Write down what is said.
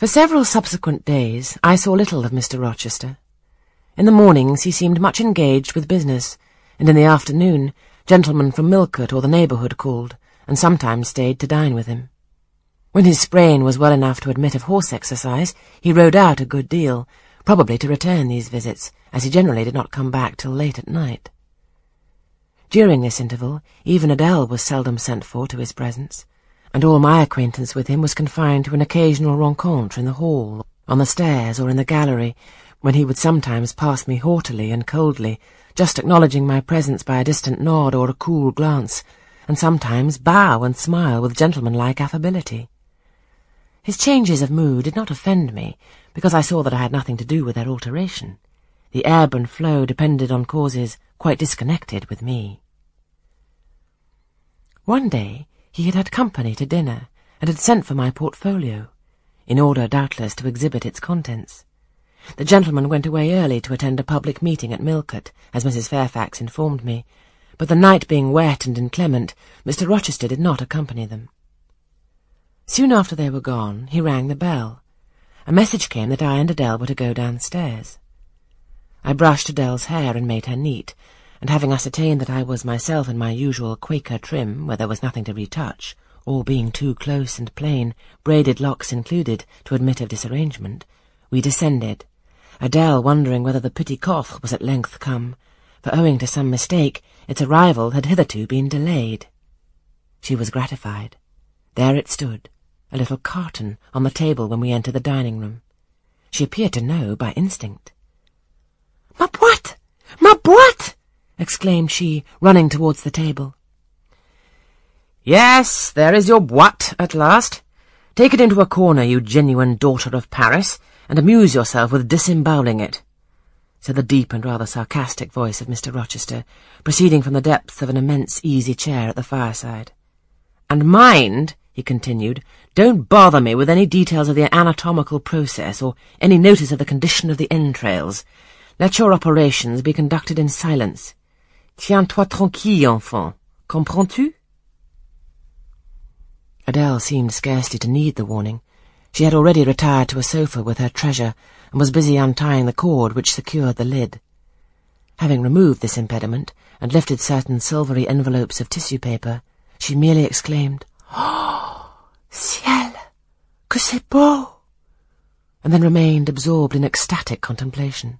For several subsequent days I saw little of Mr. Rochester. In the mornings he seemed much engaged with business, and in the afternoon gentlemen from Millcote or the neighbourhood called, and sometimes stayed to dine with him. When his sprain was well enough to admit of horse exercise, he rode out a good deal, probably to return these visits, as he generally did not come back till late at night. During this interval, even Adele was seldom sent for to his presence, and all my acquaintance with him was confined to an occasional rencontre in the hall, on the stairs, or in the gallery, when he would sometimes pass me haughtily and coldly, just acknowledging my presence by a distant nod or a cool glance, and sometimes bow and smile with gentlemanlike affability. His changes of mood did not offend me, because I saw that I had nothing to do with their alteration. The ebb and flow depended on causes quite disconnected with me. One day he had had company to dinner, and had sent for my portfolio, in order, doubtless, to exhibit its contents. The gentleman went away early to attend a public meeting at Millcote, as Mrs. Fairfax informed me, but the night being wet and inclement, Mr. Rochester did not accompany them. Soon after they were gone, he rang the bell. A message came that I and Adele were to go downstairs. I brushed Adele's hair and made her neat, and having ascertained that I was myself in my usual Quaker trim, where there was nothing to retouch, all being too close and plain, braided locks included, to admit of disarrangement, we descended, Adele wondering whether the petit coffre was at length come, for owing to some mistake, its arrival had hitherto been delayed. She was gratified. There it stood, a little carton on the table when we entered the dining-room. She appeared to know by instinct. Ma boîte! Ma boîte! Exclaimed she, running towards the table. Yes, there is your boîte at last. Take it into a corner, you genuine daughter of Paris, and amuse yourself with disemboweling it, said the deep and rather sarcastic voice of Mr. Rochester, proceeding from the depths of an immense easy chair at the fireside. And mind, he continued, don't bother me with any details of the anatomical process or any notice of the condition of the entrails. Let your operations be conducted in silence. Tiens-toi tranquille, enfant. Comprends-tu? Adele seemed scarcely to need the warning. She had already retired to a sofa with her treasure, and was busy untying the cord which secured the lid. Having removed this impediment, and lifted certain silvery envelopes of tissue paper, she merely exclaimed, Oh, ciel, que c'est beau! and then remained absorbed in ecstatic contemplation.